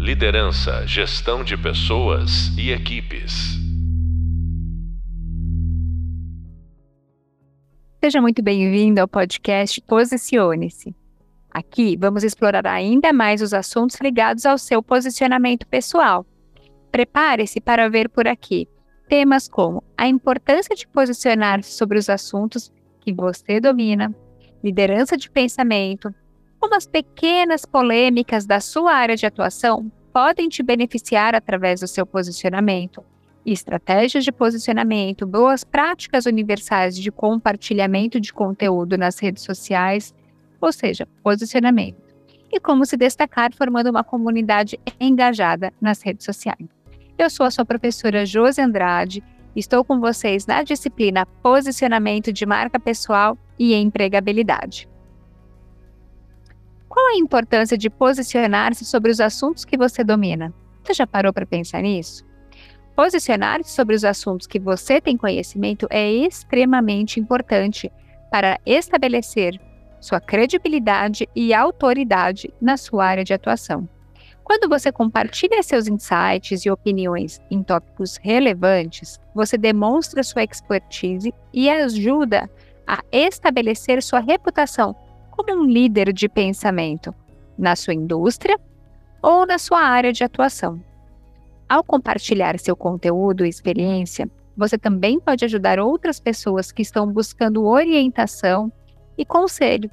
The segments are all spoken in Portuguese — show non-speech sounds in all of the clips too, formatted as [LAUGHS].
Liderança, gestão de pessoas e equipes. Seja muito bem-vindo ao podcast Posicione-se. Aqui vamos explorar ainda mais os assuntos ligados ao seu posicionamento pessoal. Prepare-se para ver por aqui temas como a importância de posicionar-se sobre os assuntos que você domina, liderança de pensamento, como as pequenas polêmicas da sua área de atuação podem te beneficiar através do seu posicionamento, estratégias de posicionamento, boas práticas universais de compartilhamento de conteúdo nas redes sociais, ou seja, posicionamento, e como se destacar formando uma comunidade engajada nas redes sociais. Eu sou a sua professora Josi Andrade, estou com vocês na disciplina Posicionamento de Marca Pessoal e Empregabilidade. Qual a importância de posicionar-se sobre os assuntos que você domina? Você já parou para pensar nisso? Posicionar-se sobre os assuntos que você tem conhecimento é extremamente importante para estabelecer sua credibilidade e autoridade na sua área de atuação. Quando você compartilha seus insights e opiniões em tópicos relevantes, você demonstra sua expertise e ajuda a estabelecer sua reputação como um líder de pensamento na sua indústria ou na sua área de atuação. Ao compartilhar seu conteúdo e experiência, você também pode ajudar outras pessoas que estão buscando orientação e conselho.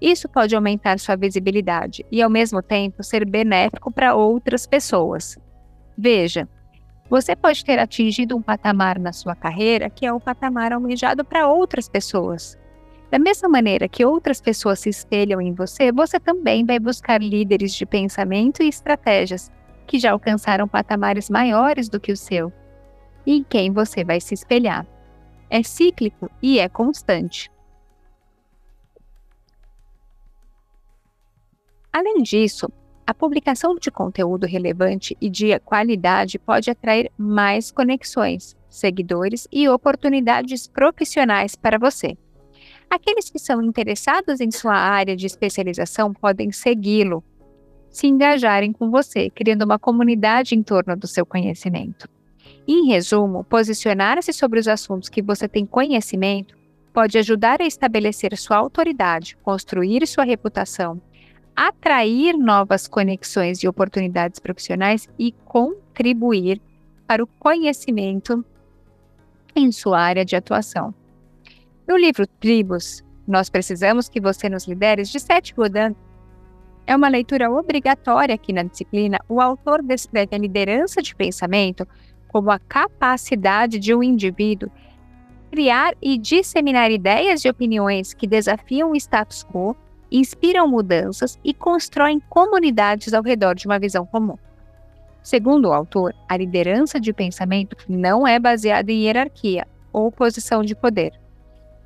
Isso pode aumentar sua visibilidade e, ao mesmo tempo, ser benéfico para outras pessoas. Veja, você pode ter atingido um patamar na sua carreira que é o patamar almejado para outras pessoas. Da mesma maneira que outras pessoas se espelham em você, você também vai buscar líderes de pensamento e estratégias que já alcançaram patamares maiores do que o seu e em quem você vai se espelhar. É cíclico e é constante. Além disso, a publicação de conteúdo relevante e de qualidade pode atrair mais conexões, seguidores e oportunidades profissionais para você. Aqueles que são interessados em sua área de especialização podem segui-lo, se engajarem com você, criando uma comunidade em torno do seu conhecimento. Em resumo, posicionar-se sobre os assuntos que você tem conhecimento pode ajudar a estabelecer sua autoridade, construir sua reputação, atrair novas conexões e oportunidades profissionais e contribuir para o conhecimento em sua área de atuação. No livro Tribos, Nós Precisamos Que Você Nos Lideres, de Seth Godin, é uma leitura obrigatória aqui na disciplina. O autor descreve a liderança de pensamento como a capacidade de um indivíduo criar e disseminar ideias e opiniões que desafiam o status quo, inspiram mudanças e constroem comunidades ao redor de uma visão comum. Segundo o autor, a liderança de pensamento não é baseada em hierarquia ou posição de poder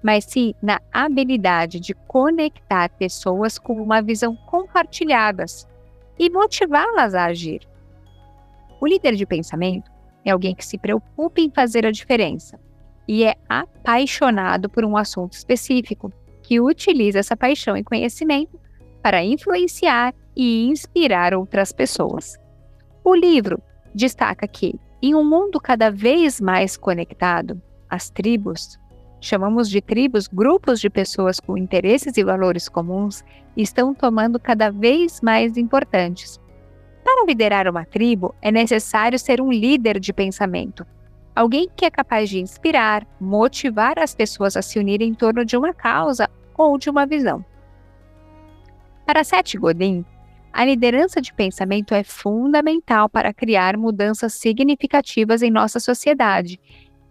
mas sim na habilidade de conectar pessoas com uma visão compartilhadas e motivá-las a agir. O líder de pensamento é alguém que se preocupa em fazer a diferença e é apaixonado por um assunto específico, que utiliza essa paixão e conhecimento para influenciar e inspirar outras pessoas. O livro destaca que, em um mundo cada vez mais conectado, as tribos chamamos de tribos, grupos de pessoas com interesses e valores comuns, estão tomando cada vez mais importantes. Para liderar uma tribo, é necessário ser um líder de pensamento, alguém que é capaz de inspirar, motivar as pessoas a se unirem em torno de uma causa ou de uma visão. Para Seth Godin, a liderança de pensamento é fundamental para criar mudanças significativas em nossa sociedade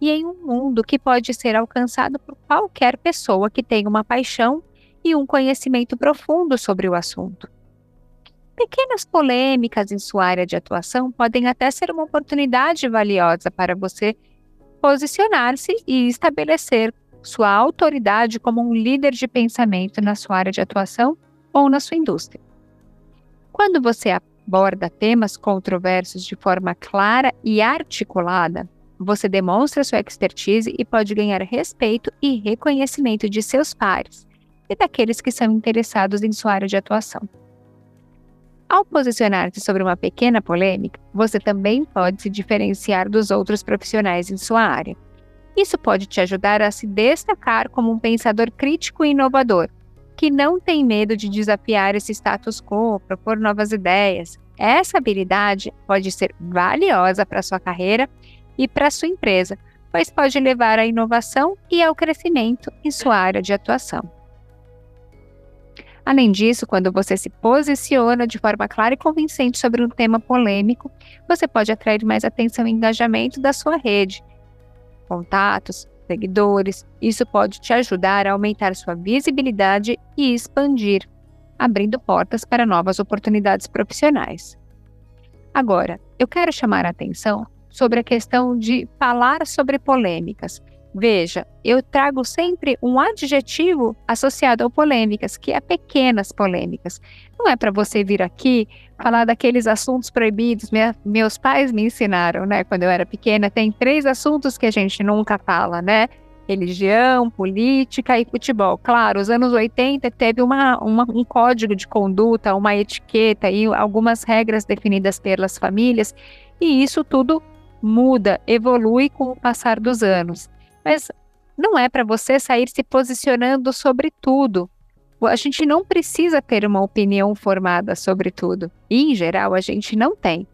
e em um mundo que pode ser alcançado por qualquer pessoa que tenha uma paixão e um conhecimento profundo sobre o assunto. Pequenas polêmicas em sua área de atuação podem até ser uma oportunidade valiosa para você posicionar-se e estabelecer sua autoridade como um líder de pensamento na sua área de atuação ou na sua indústria. Quando você aborda temas controversos de forma clara e articulada, você demonstra sua expertise e pode ganhar respeito e reconhecimento de seus pares e daqueles que são interessados em sua área de atuação. Ao posicionar-se sobre uma pequena polêmica, você também pode se diferenciar dos outros profissionais em sua área. Isso pode te ajudar a se destacar como um pensador crítico e inovador, que não tem medo de desafiar esse status quo, propor novas ideias. Essa habilidade pode ser valiosa para sua carreira e para sua empresa, pois pode levar à inovação e ao crescimento em sua área de atuação. Além disso, quando você se posiciona de forma clara e convincente sobre um tema polêmico, você pode atrair mais atenção e engajamento da sua rede, contatos, seguidores. Isso pode te ajudar a aumentar sua visibilidade e expandir, abrindo portas para novas oportunidades profissionais. Agora, eu quero chamar a atenção sobre a questão de falar sobre polêmicas. Veja, eu trago sempre um adjetivo associado a polêmicas, que é pequenas polêmicas. Não é para você vir aqui falar daqueles assuntos proibidos. meus pais me ensinaram, né? Quando eu era pequena, tem três assuntos que a gente nunca fala, né? Religião, política e futebol. Claro, os anos 80 teve uma, uma, um código de conduta, uma etiqueta e algumas regras definidas pelas famílias, e isso tudo muda, evolui com o passar dos anos. Mas não é para você sair se posicionando sobre tudo. A gente não precisa ter uma opinião formada sobre tudo. E, em geral, a gente não tem.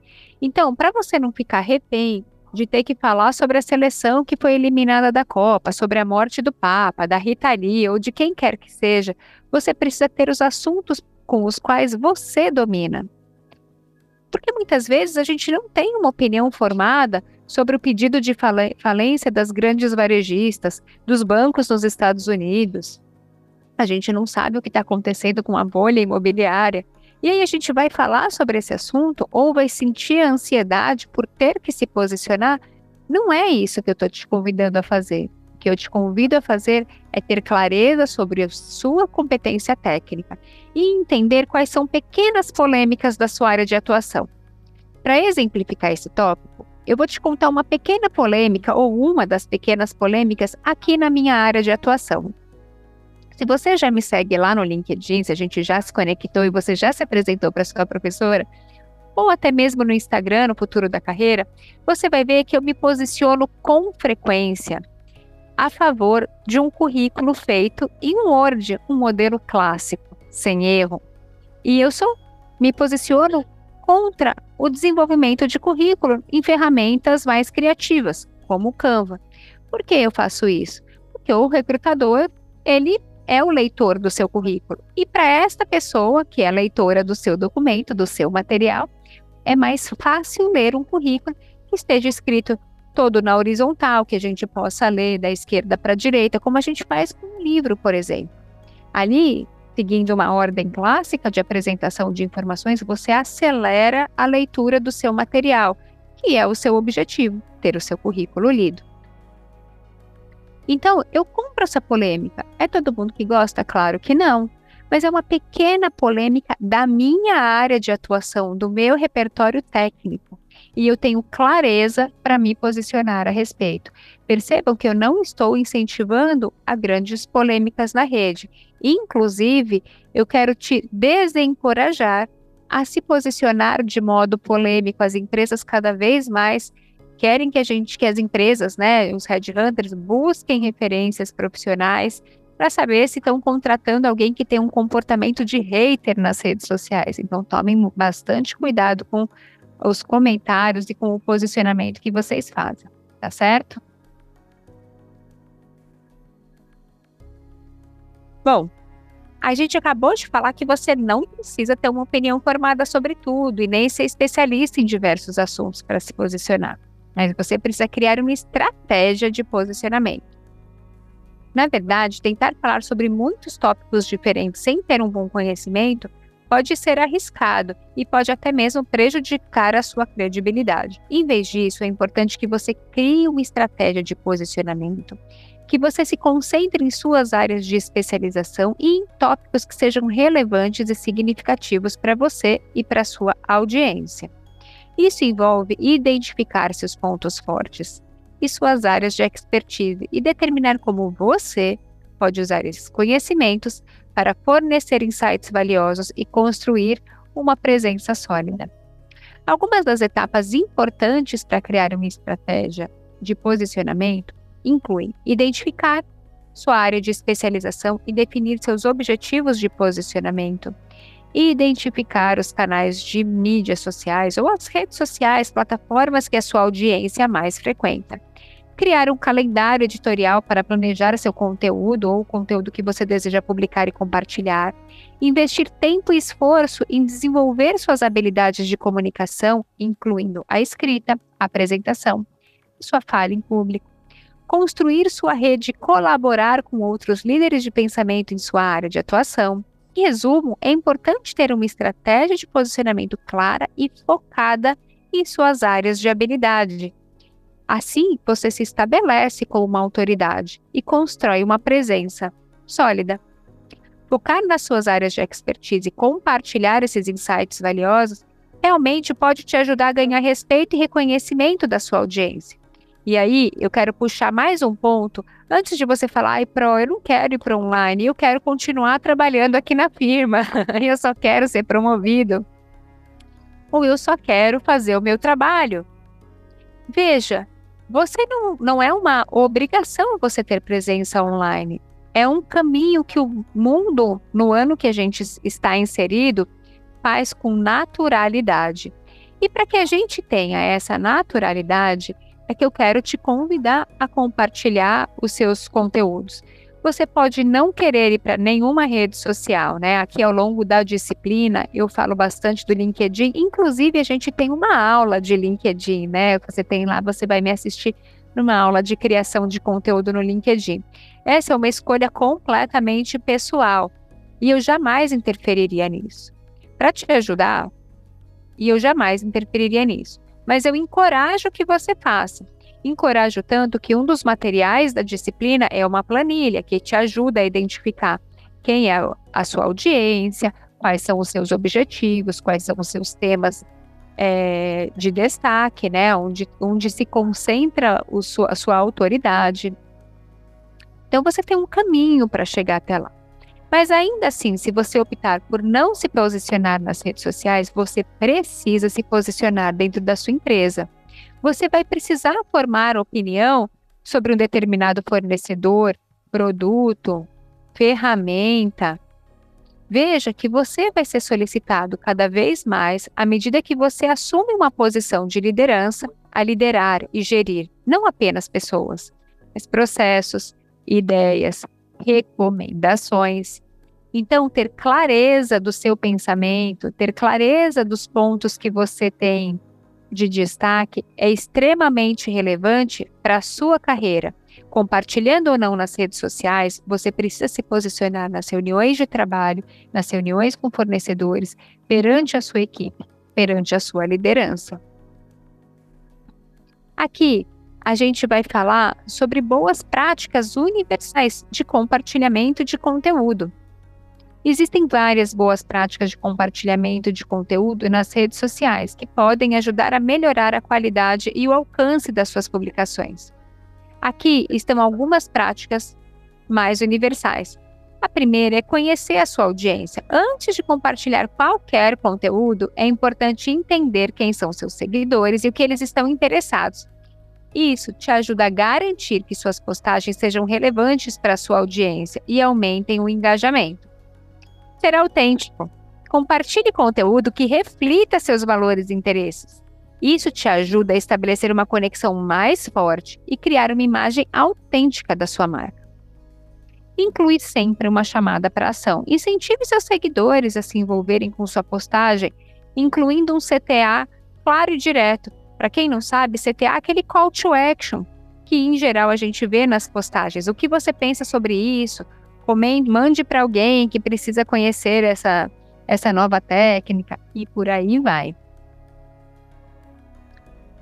Então, para você não ficar refém de ter que falar sobre a seleção que foi eliminada da Copa, sobre a morte do Papa, da Rita Lee ou de quem quer que seja, você precisa ter os assuntos com os quais você domina. Porque muitas vezes a gente não tem uma opinião formada sobre o pedido de falência das grandes varejistas, dos bancos nos Estados Unidos. A gente não sabe o que está acontecendo com a bolha imobiliária. E aí a gente vai falar sobre esse assunto ou vai sentir a ansiedade por ter que se posicionar? Não é isso que eu estou te convidando a fazer. Que eu te convido a fazer é ter clareza sobre a sua competência técnica e entender quais são pequenas polêmicas da sua área de atuação. Para exemplificar esse tópico, eu vou te contar uma pequena polêmica ou uma das pequenas polêmicas aqui na minha área de atuação. Se você já me segue lá no LinkedIn, se a gente já se conectou e você já se apresentou para sua professora, ou até mesmo no Instagram, no futuro da carreira, você vai ver que eu me posiciono com frequência a favor de um currículo feito em Word, um modelo clássico, sem erro. E eu sou me posiciono contra o desenvolvimento de currículo em ferramentas mais criativas, como o Canva. Por que eu faço isso? Porque o recrutador, ele é o leitor do seu currículo. E para esta pessoa, que é leitora do seu documento, do seu material, é mais fácil ler um currículo que esteja escrito todo na horizontal, que a gente possa ler da esquerda para a direita, como a gente faz com um livro, por exemplo. Ali, seguindo uma ordem clássica de apresentação de informações, você acelera a leitura do seu material, que é o seu objetivo, ter o seu currículo lido. Então, eu compro essa polêmica. É todo mundo que gosta? Claro que não. Mas é uma pequena polêmica da minha área de atuação, do meu repertório técnico e eu tenho clareza para me posicionar a respeito. Percebam que eu não estou incentivando a grandes polêmicas na rede. Inclusive, eu quero te desencorajar a se posicionar de modo polêmico. As empresas cada vez mais querem que a gente, que as empresas, né, os headhunters, busquem referências profissionais para saber se estão contratando alguém que tem um comportamento de hater nas redes sociais. Então, tomem bastante cuidado com os comentários e com o posicionamento que vocês fazem, tá certo? Bom, a gente acabou de falar que você não precisa ter uma opinião formada sobre tudo e nem ser especialista em diversos assuntos para se posicionar, mas você precisa criar uma estratégia de posicionamento. Na verdade, tentar falar sobre muitos tópicos diferentes sem ter um bom conhecimento pode ser arriscado e pode até mesmo prejudicar a sua credibilidade. Em vez disso, é importante que você crie uma estratégia de posicionamento, que você se concentre em suas áreas de especialização e em tópicos que sejam relevantes e significativos para você e para sua audiência. Isso envolve identificar seus pontos fortes e suas áreas de expertise e determinar como você pode usar esses conhecimentos para fornecer insights valiosos e construir uma presença sólida. Algumas das etapas importantes para criar uma estratégia de posicionamento incluem identificar sua área de especialização e definir seus objetivos de posicionamento, e identificar os canais de mídias sociais ou as redes sociais, plataformas que a sua audiência mais frequenta. Criar um calendário editorial para planejar seu conteúdo ou o conteúdo que você deseja publicar e compartilhar. Investir tempo e esforço em desenvolver suas habilidades de comunicação, incluindo a escrita, a apresentação, sua fala em público construir sua rede, colaborar com outros líderes de pensamento em sua área de atuação. Em resumo, é importante ter uma estratégia de posicionamento clara e focada em suas áreas de habilidade. Assim, você se estabelece como uma autoridade e constrói uma presença sólida. Focar nas suas áreas de expertise e compartilhar esses insights valiosos realmente pode te ajudar a ganhar respeito e reconhecimento da sua audiência. E aí, eu quero puxar mais um ponto. Antes de você falar, ai, Pro, eu não quero ir para online, eu quero continuar trabalhando aqui na firma, [LAUGHS] eu só quero ser promovido. Ou eu só quero fazer o meu trabalho. Veja, você não, não é uma obrigação você ter presença online. É um caminho que o mundo, no ano que a gente está inserido, faz com naturalidade. E para que a gente tenha essa naturalidade, é que eu quero te convidar a compartilhar os seus conteúdos. Você pode não querer ir para nenhuma rede social, né? Aqui ao longo da disciplina eu falo bastante do LinkedIn, inclusive a gente tem uma aula de LinkedIn, né? Você tem lá, você vai me assistir numa aula de criação de conteúdo no LinkedIn. Essa é uma escolha completamente pessoal e eu jamais interferiria nisso. Para te ajudar, e eu jamais interferiria nisso mas eu encorajo que você faça. Encorajo tanto que um dos materiais da disciplina é uma planilha que te ajuda a identificar quem é a sua audiência, quais são os seus objetivos, quais são os seus temas é, de destaque, né? Onde, onde se concentra o a sua autoridade. Então você tem um caminho para chegar até lá. Mas ainda assim, se você optar por não se posicionar nas redes sociais, você precisa se posicionar dentro da sua empresa. Você vai precisar formar opinião sobre um determinado fornecedor, produto, ferramenta. Veja que você vai ser solicitado cada vez mais à medida que você assume uma posição de liderança a liderar e gerir não apenas pessoas, mas processos, ideias, recomendações. Então, ter clareza do seu pensamento, ter clareza dos pontos que você tem de destaque é extremamente relevante para a sua carreira. Compartilhando ou não nas redes sociais, você precisa se posicionar nas reuniões de trabalho, nas reuniões com fornecedores, perante a sua equipe, perante a sua liderança. Aqui, a gente vai falar sobre boas práticas universais de compartilhamento de conteúdo. Existem várias boas práticas de compartilhamento de conteúdo nas redes sociais que podem ajudar a melhorar a qualidade e o alcance das suas publicações. Aqui estão algumas práticas mais universais. A primeira é conhecer a sua audiência. Antes de compartilhar qualquer conteúdo, é importante entender quem são seus seguidores e o que eles estão interessados isso te ajuda a garantir que suas postagens sejam relevantes para a sua audiência e aumentem o engajamento. Ser autêntico. Compartilhe conteúdo que reflita seus valores e interesses. Isso te ajuda a estabelecer uma conexão mais forte e criar uma imagem autêntica da sua marca. Inclui sempre uma chamada para ação. Incentive seus seguidores a se envolverem com sua postagem, incluindo um CTA claro e direto, para quem não sabe, CTA é aquele call to action que em geral a gente vê nas postagens. O que você pensa sobre isso? Comente, mande para alguém que precisa conhecer essa, essa nova técnica e por aí vai.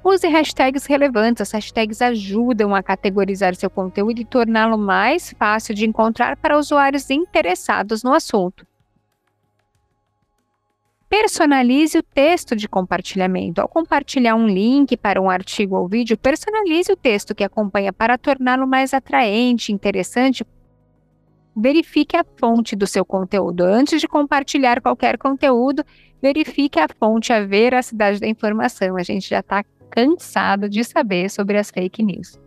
Use hashtags relevantes. As hashtags ajudam a categorizar seu conteúdo e torná-lo mais fácil de encontrar para usuários interessados no assunto. Personalize o texto de compartilhamento. Ao compartilhar um link para um artigo ou vídeo, personalize o texto que acompanha para torná-lo mais atraente, interessante. Verifique a fonte do seu conteúdo. Antes de compartilhar qualquer conteúdo, verifique a fonte, a veracidade da informação. A gente já está cansado de saber sobre as fake news.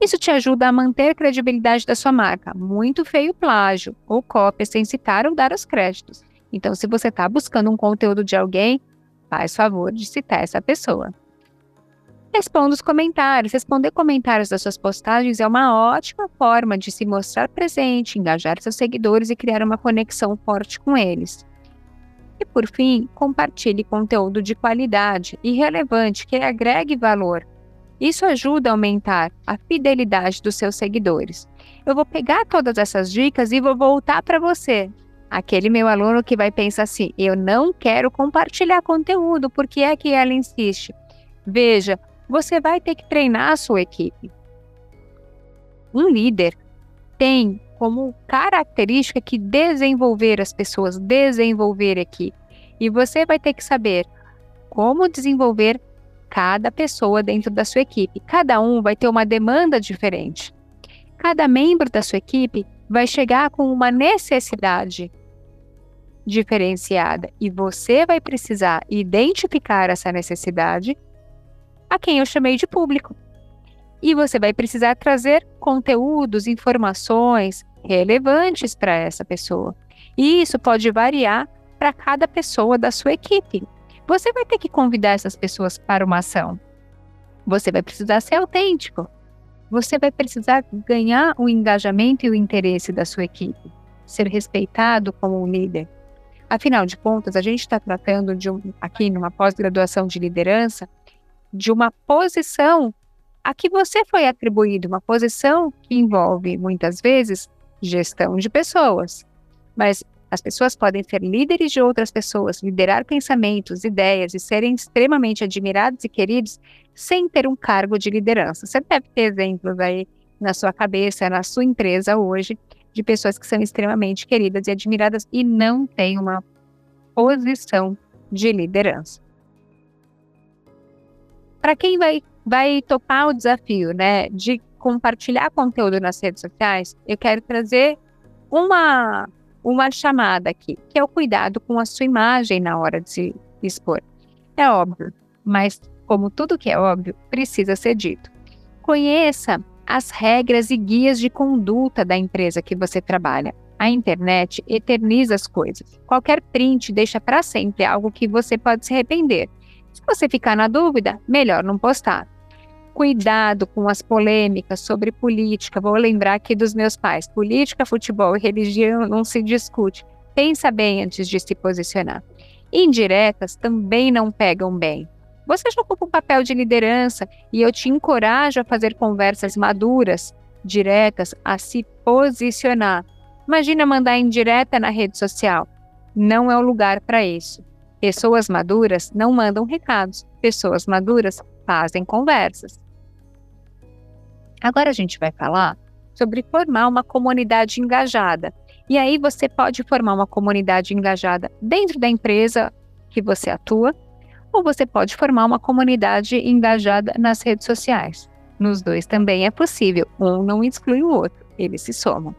Isso te ajuda a manter a credibilidade da sua marca. Muito feio plágio ou cópia sem citar ou dar os créditos. Então, se você está buscando um conteúdo de alguém, faz favor de citar essa pessoa. Responda os comentários. Responder comentários das suas postagens é uma ótima forma de se mostrar presente, engajar seus seguidores e criar uma conexão forte com eles. E por fim, compartilhe conteúdo de qualidade e relevante que agregue valor. Isso ajuda a aumentar a fidelidade dos seus seguidores. Eu vou pegar todas essas dicas e vou voltar para você. Aquele meu aluno que vai pensar assim: eu não quero compartilhar conteúdo, porque é que ela insiste. Veja, você vai ter que treinar a sua equipe. Um líder tem como característica que desenvolver as pessoas, desenvolver equipe. E você vai ter que saber como desenvolver cada pessoa dentro da sua equipe. Cada um vai ter uma demanda diferente. Cada membro da sua equipe vai chegar com uma necessidade diferenciada e você vai precisar identificar essa necessidade a quem eu chamei de público. E você vai precisar trazer conteúdos, informações relevantes para essa pessoa. E isso pode variar para cada pessoa da sua equipe. Você vai ter que convidar essas pessoas para uma ação. Você vai precisar ser autêntico. Você vai precisar ganhar o engajamento e o interesse da sua equipe, ser respeitado como um líder. Afinal de contas, a gente está tratando de um, aqui numa pós-graduação de liderança de uma posição a que você foi atribuído, uma posição que envolve muitas vezes gestão de pessoas. Mas as pessoas podem ser líderes de outras pessoas, liderar pensamentos, ideias e serem extremamente admirados e queridos sem ter um cargo de liderança. Você deve ter exemplos aí na sua cabeça, na sua empresa hoje, de pessoas que são extremamente queridas e admiradas e não têm uma posição de liderança para quem vai, vai topar o desafio, né, de compartilhar conteúdo nas redes sociais, eu quero trazer uma, uma chamada aqui, que é o cuidado com a sua imagem na hora de se expor. É óbvio, mas como tudo que é óbvio, precisa ser dito. Conheça as regras e guias de conduta da empresa que você trabalha. A internet eterniza as coisas. Qualquer print deixa para sempre algo que você pode se arrepender. Se você ficar na dúvida, melhor não postar. Cuidado com as polêmicas sobre política. Vou lembrar aqui dos meus pais: política, futebol e religião não se discute. Pensa bem antes de se posicionar. Indiretas também não pegam bem. Você já ocupa um papel de liderança e eu te encorajo a fazer conversas maduras, diretas, a se posicionar. Imagina mandar indireta na rede social. Não é o lugar para isso. Pessoas maduras não mandam recados, pessoas maduras fazem conversas. Agora a gente vai falar sobre formar uma comunidade engajada. E aí você pode formar uma comunidade engajada dentro da empresa que você atua, ou você pode formar uma comunidade engajada nas redes sociais. Nos dois também é possível, um não exclui o outro, eles se somam.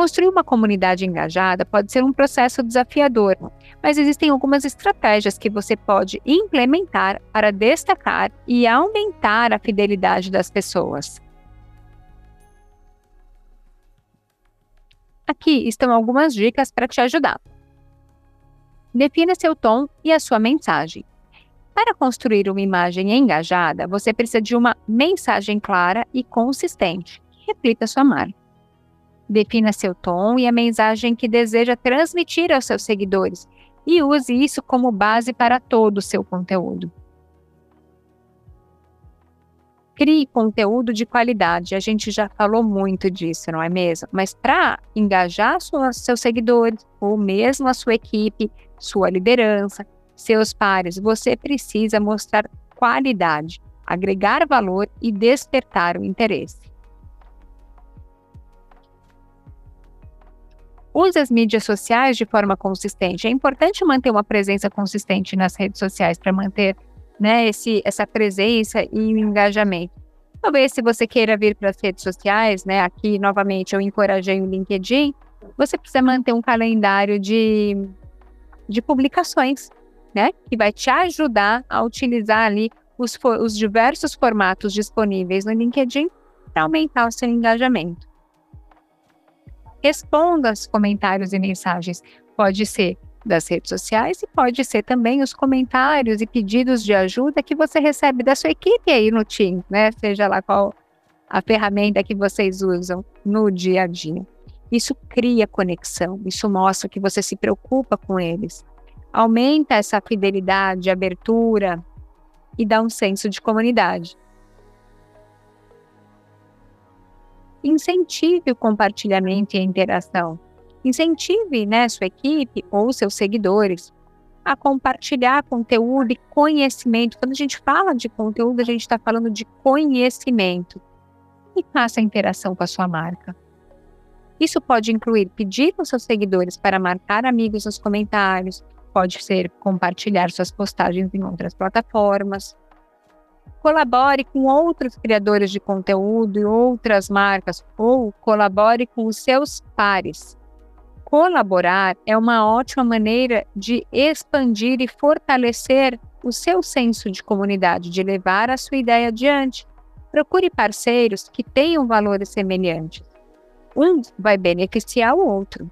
Construir uma comunidade engajada pode ser um processo desafiador, mas existem algumas estratégias que você pode implementar para destacar e aumentar a fidelidade das pessoas. Aqui estão algumas dicas para te ajudar. Defina seu tom e a sua mensagem. Para construir uma imagem engajada, você precisa de uma mensagem clara e consistente que reflita sua marca. Defina seu tom e a mensagem que deseja transmitir aos seus seguidores e use isso como base para todo o seu conteúdo. Crie conteúdo de qualidade. A gente já falou muito disso, não é mesmo? Mas para engajar sua, seus seguidores, ou mesmo a sua equipe, sua liderança, seus pares, você precisa mostrar qualidade, agregar valor e despertar o interesse. Use as mídias sociais de forma consistente. É importante manter uma presença consistente nas redes sociais para manter né, esse, essa presença e o engajamento. Talvez se você queira vir para as redes sociais, né, aqui novamente eu encorajei o LinkedIn, você precisa manter um calendário de, de publicações, né? Que vai te ajudar a utilizar ali os, os diversos formatos disponíveis no LinkedIn para aumentar o seu engajamento. Responda os comentários e mensagens. Pode ser das redes sociais e pode ser também os comentários e pedidos de ajuda que você recebe da sua equipe aí no Team, né? Seja lá qual a ferramenta que vocês usam no dia a dia. Isso cria conexão, isso mostra que você se preocupa com eles. Aumenta essa fidelidade, abertura e dá um senso de comunidade. Incentive o compartilhamento e a interação. Incentive né, sua equipe ou seus seguidores a compartilhar conteúdo e conhecimento. Quando a gente fala de conteúdo, a gente está falando de conhecimento. E faça interação com a sua marca. Isso pode incluir pedir aos seus seguidores para marcar amigos nos comentários, pode ser compartilhar suas postagens em outras plataformas. Colabore com outros criadores de conteúdo e outras marcas, ou colabore com os seus pares. Colaborar é uma ótima maneira de expandir e fortalecer o seu senso de comunidade, de levar a sua ideia adiante. Procure parceiros que tenham valores semelhantes. Um vai beneficiar o outro.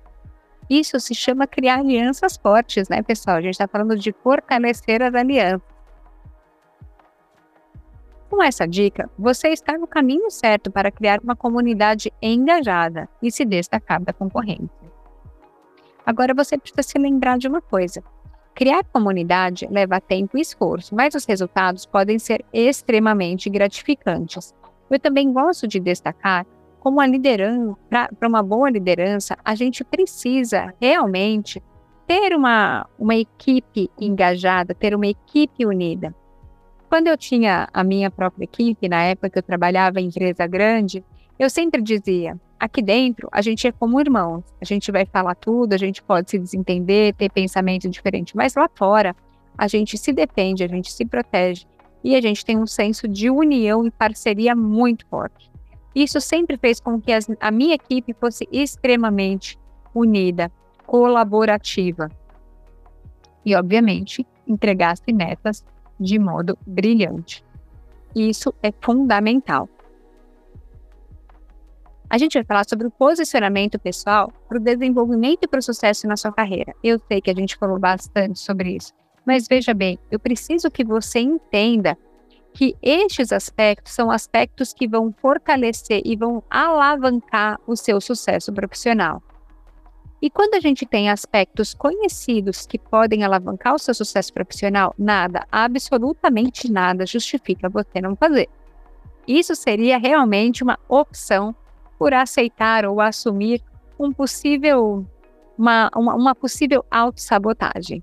Isso se chama criar alianças fortes, né, pessoal? A gente está falando de fortalecer as alianças. Com essa dica, você está no caminho certo para criar uma comunidade engajada e se destacar da concorrência. Agora você precisa se lembrar de uma coisa. Criar comunidade leva tempo e esforço, mas os resultados podem ser extremamente gratificantes. Eu também gosto de destacar como a liderança, para uma boa liderança, a gente precisa realmente ter uma, uma equipe engajada, ter uma equipe unida. Quando eu tinha a minha própria equipe, na época que eu trabalhava em empresa grande, eu sempre dizia: aqui dentro a gente é como irmãos, a gente vai falar tudo, a gente pode se desentender, ter pensamento diferente, mas lá fora a gente se defende, a gente se protege. E a gente tem um senso de união e parceria muito forte. Isso sempre fez com que as, a minha equipe fosse extremamente unida, colaborativa. E, obviamente, entregasse metas de modo brilhante. Isso é fundamental. A gente vai falar sobre o posicionamento pessoal para o desenvolvimento e para o sucesso na sua carreira. Eu sei que a gente falou bastante sobre isso, mas veja bem, eu preciso que você entenda que estes aspectos são aspectos que vão fortalecer e vão alavancar o seu sucesso profissional. E quando a gente tem aspectos conhecidos que podem alavancar o seu sucesso profissional, nada, absolutamente nada justifica você não fazer. Isso seria realmente uma opção por aceitar ou assumir um possível, uma, uma, uma possível autossabotagem.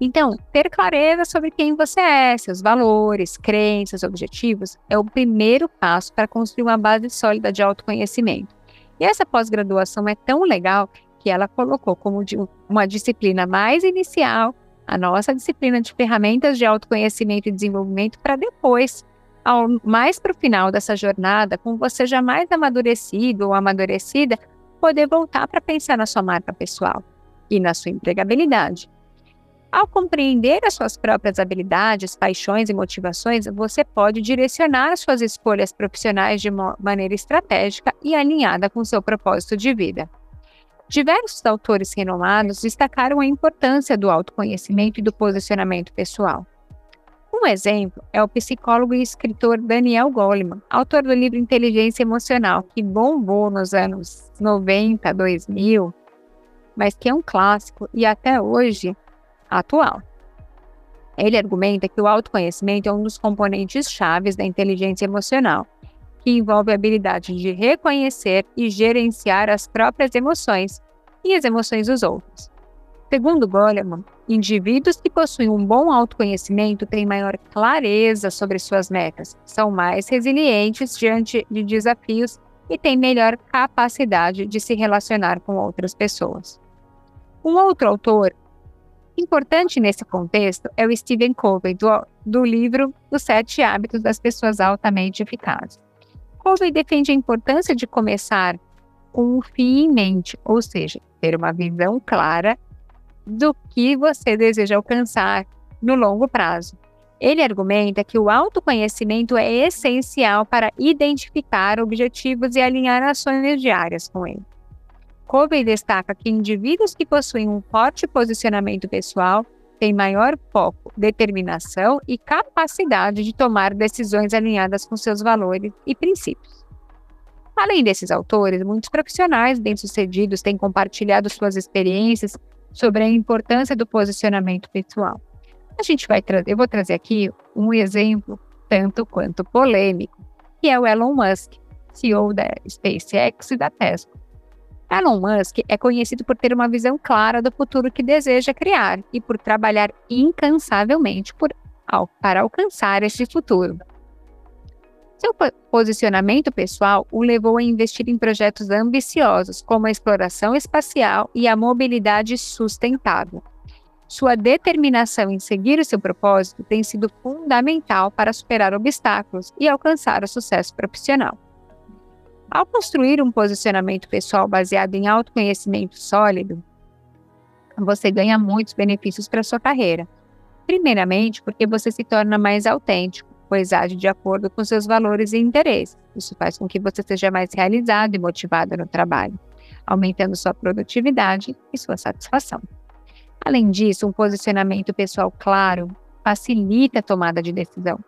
Então, ter clareza sobre quem você é, seus valores, crenças, objetivos, é o primeiro passo para construir uma base sólida de autoconhecimento. E essa pós-graduação é tão legal que ela colocou como uma disciplina mais inicial a nossa disciplina de ferramentas de autoconhecimento e desenvolvimento para depois, ao, mais para o final dessa jornada, com você já mais amadurecido ou amadurecida, poder voltar para pensar na sua marca pessoal e na sua empregabilidade. Ao compreender as suas próprias habilidades, paixões e motivações, você pode direcionar suas escolhas profissionais de maneira estratégica e alinhada com seu propósito de vida. Diversos autores renomados destacaram a importância do autoconhecimento e do posicionamento pessoal. Um exemplo é o psicólogo e escritor Daniel Goleman, autor do livro Inteligência Emocional, que bombou nos anos 90, 2000, mas que é um clássico e até hoje atual. Ele argumenta que o autoconhecimento é um dos componentes chaves da inteligência emocional, que envolve a habilidade de reconhecer e gerenciar as próprias emoções e as emoções dos outros. Segundo Goleman, indivíduos que possuem um bom autoconhecimento têm maior clareza sobre suas metas, são mais resilientes diante de desafios e têm melhor capacidade de se relacionar com outras pessoas. Um outro autor Importante nesse contexto é o Stephen Covey, do, do livro Os Sete Hábitos das Pessoas Altamente Eficazes. Covey defende a importância de começar com um fim em mente, ou seja, ter uma visão clara do que você deseja alcançar no longo prazo. Ele argumenta que o autoconhecimento é essencial para identificar objetivos e alinhar ações diárias com ele. Covey destaca que indivíduos que possuem um forte posicionamento pessoal têm maior foco, determinação e capacidade de tomar decisões alinhadas com seus valores e princípios. Além desses autores, muitos profissionais bem-sucedidos têm compartilhado suas experiências sobre a importância do posicionamento pessoal. A gente vai eu vou trazer aqui um exemplo tanto quanto polêmico, que é o Elon Musk, CEO da SpaceX e da Tesla. Elon Musk é conhecido por ter uma visão clara do futuro que deseja criar e por trabalhar incansavelmente por, para alcançar este futuro. Seu posicionamento pessoal o levou a investir em projetos ambiciosos, como a exploração espacial e a mobilidade sustentável. Sua determinação em seguir o seu propósito tem sido fundamental para superar obstáculos e alcançar o sucesso profissional. Ao construir um posicionamento pessoal baseado em autoconhecimento sólido, você ganha muitos benefícios para sua carreira. Primeiramente, porque você se torna mais autêntico, pois age de acordo com seus valores e interesses. Isso faz com que você seja mais realizado e motivado no trabalho, aumentando sua produtividade e sua satisfação. Além disso, um posicionamento pessoal claro facilita a tomada de decisão.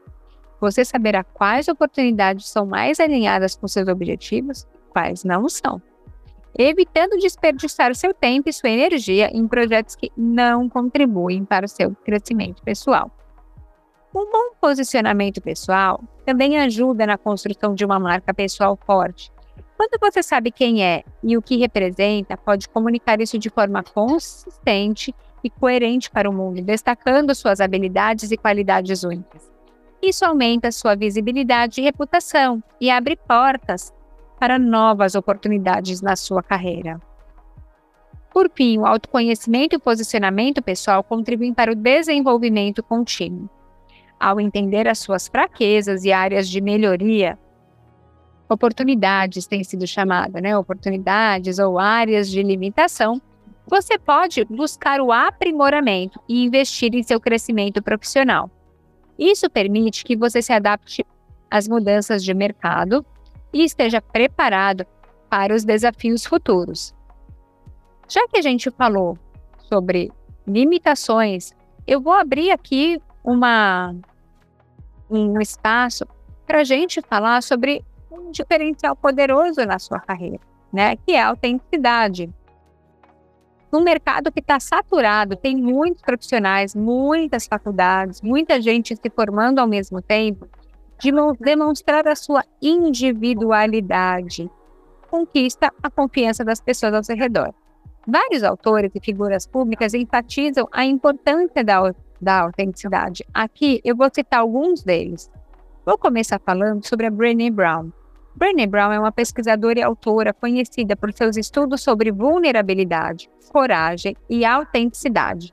Você saberá quais oportunidades são mais alinhadas com seus objetivos e quais não são, evitando desperdiçar seu tempo e sua energia em projetos que não contribuem para o seu crescimento pessoal. Um bom posicionamento pessoal também ajuda na construção de uma marca pessoal forte. Quando você sabe quem é e o que representa, pode comunicar isso de forma consistente e coerente para o mundo, destacando suas habilidades e qualidades únicas. Isso aumenta sua visibilidade e reputação e abre portas para novas oportunidades na sua carreira. Por fim, o autoconhecimento e o posicionamento pessoal contribuem para o desenvolvimento contínuo. Ao entender as suas fraquezas e áreas de melhoria, oportunidades têm sido chamadas, né? Oportunidades ou áreas de limitação, você pode buscar o aprimoramento e investir em seu crescimento profissional. Isso permite que você se adapte às mudanças de mercado e esteja preparado para os desafios futuros. Já que a gente falou sobre limitações, eu vou abrir aqui uma, um espaço para a gente falar sobre um diferencial poderoso na sua carreira, né? Que é a autenticidade num mercado que está saturado, tem muitos profissionais, muitas faculdades, muita gente se formando ao mesmo tempo, de demonstrar a sua individualidade conquista a confiança das pessoas ao seu redor. Vários autores e figuras públicas enfatizam a importância da, da autenticidade. Aqui eu vou citar alguns deles. Vou começar falando sobre a Brené Brown. Brené Brown é uma pesquisadora e autora conhecida por seus estudos sobre vulnerabilidade, coragem e autenticidade.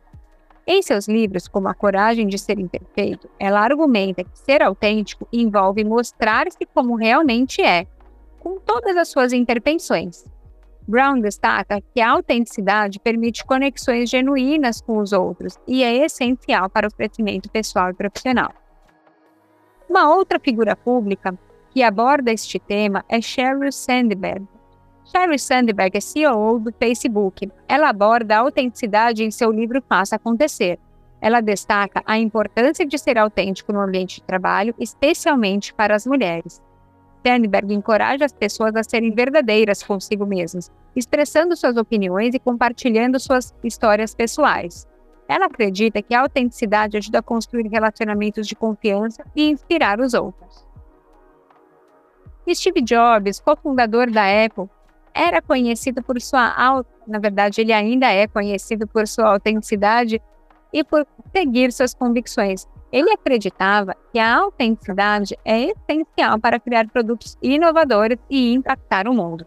Em seus livros, como A Coragem de Ser Imperfeito, ela argumenta que ser autêntico envolve mostrar-se como realmente é, com todas as suas intervenções. Brown destaca que a autenticidade permite conexões genuínas com os outros e é essencial para o crescimento pessoal e profissional. Uma outra figura pública que aborda este tema é Sheryl Sandberg. Sheryl Sandberg é CEO do Facebook. Ela aborda a autenticidade em seu livro Faça Acontecer. Ela destaca a importância de ser autêntico no ambiente de trabalho, especialmente para as mulheres. Sandberg encoraja as pessoas a serem verdadeiras consigo mesmas, expressando suas opiniões e compartilhando suas histórias pessoais. Ela acredita que a autenticidade ajuda a construir relacionamentos de confiança e inspirar os outros. Steve Jobs, cofundador da Apple, era conhecido por sua, na verdade, ele ainda é conhecido por sua autenticidade e por seguir suas convicções. Ele acreditava que a autenticidade é essencial para criar produtos inovadores e impactar o mundo.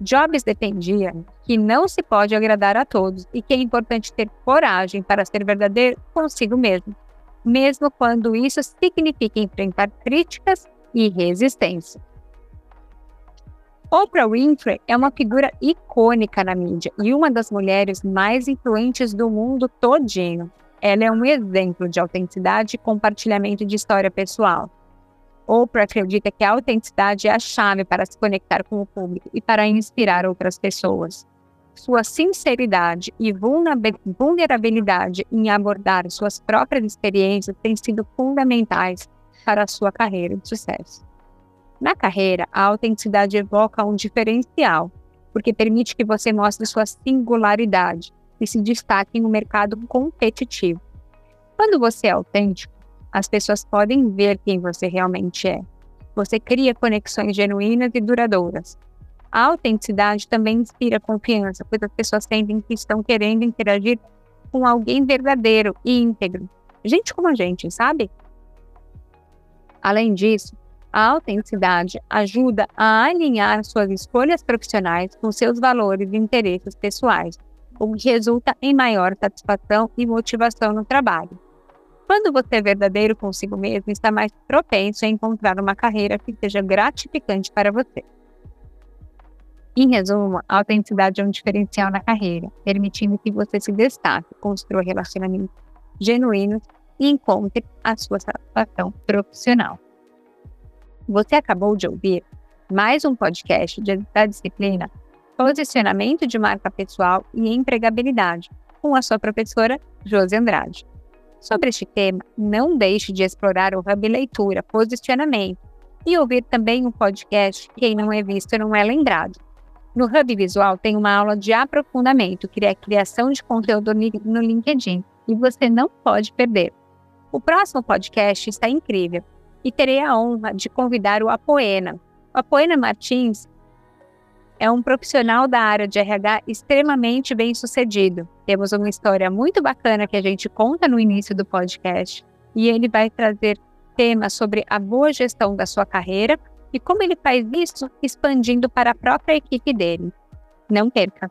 Jobs defendia que não se pode agradar a todos e que é importante ter coragem para ser verdadeiro consigo mesmo, mesmo quando isso significa enfrentar críticas e resistência. Oprah Winfrey é uma figura icônica na mídia e uma das mulheres mais influentes do mundo todinho. Ela é um exemplo de autenticidade e compartilhamento de história pessoal. Oprah acredita que a autenticidade é a chave para se conectar com o público e para inspirar outras pessoas. Sua sinceridade e vulnerabilidade em abordar suas próprias experiências têm sido fundamentais para a sua carreira de sucesso. Na carreira, a autenticidade evoca um diferencial, porque permite que você mostre sua singularidade e se destaque em um mercado competitivo. Quando você é autêntico, as pessoas podem ver quem você realmente é. Você cria conexões genuínas e duradouras. A autenticidade também inspira confiança, pois as pessoas sentem que estão querendo interagir com alguém verdadeiro e íntegro. Gente como a gente, sabe? Além disso, a autenticidade ajuda a alinhar suas escolhas profissionais com seus valores e interesses pessoais, o que resulta em maior satisfação e motivação no trabalho. Quando você é verdadeiro consigo mesmo, está mais propenso a encontrar uma carreira que seja gratificante para você. Em resumo, a autenticidade é um diferencial na carreira, permitindo que você se destaque, construa relacionamentos genuínos e encontre a sua satisfação profissional. Você acabou de ouvir mais um podcast da disciplina Posicionamento de Marca Pessoal e Empregabilidade, com a sua professora Josi Andrade. Sobre este tema, não deixe de explorar o Hub Leitura Posicionamento e ouvir também o um podcast Quem Não É Visto Não É Lembrado. No Hub Visual tem uma aula de aprofundamento, que é a criação de conteúdo no LinkedIn, e você não pode perder. O próximo podcast está incrível e terei a honra de convidar o Apoena. O Apoena Martins é um profissional da área de RH extremamente bem sucedido. Temos uma história muito bacana que a gente conta no início do podcast e ele vai trazer temas sobre a boa gestão da sua carreira e como ele faz isso expandindo para a própria equipe dele. Não perca!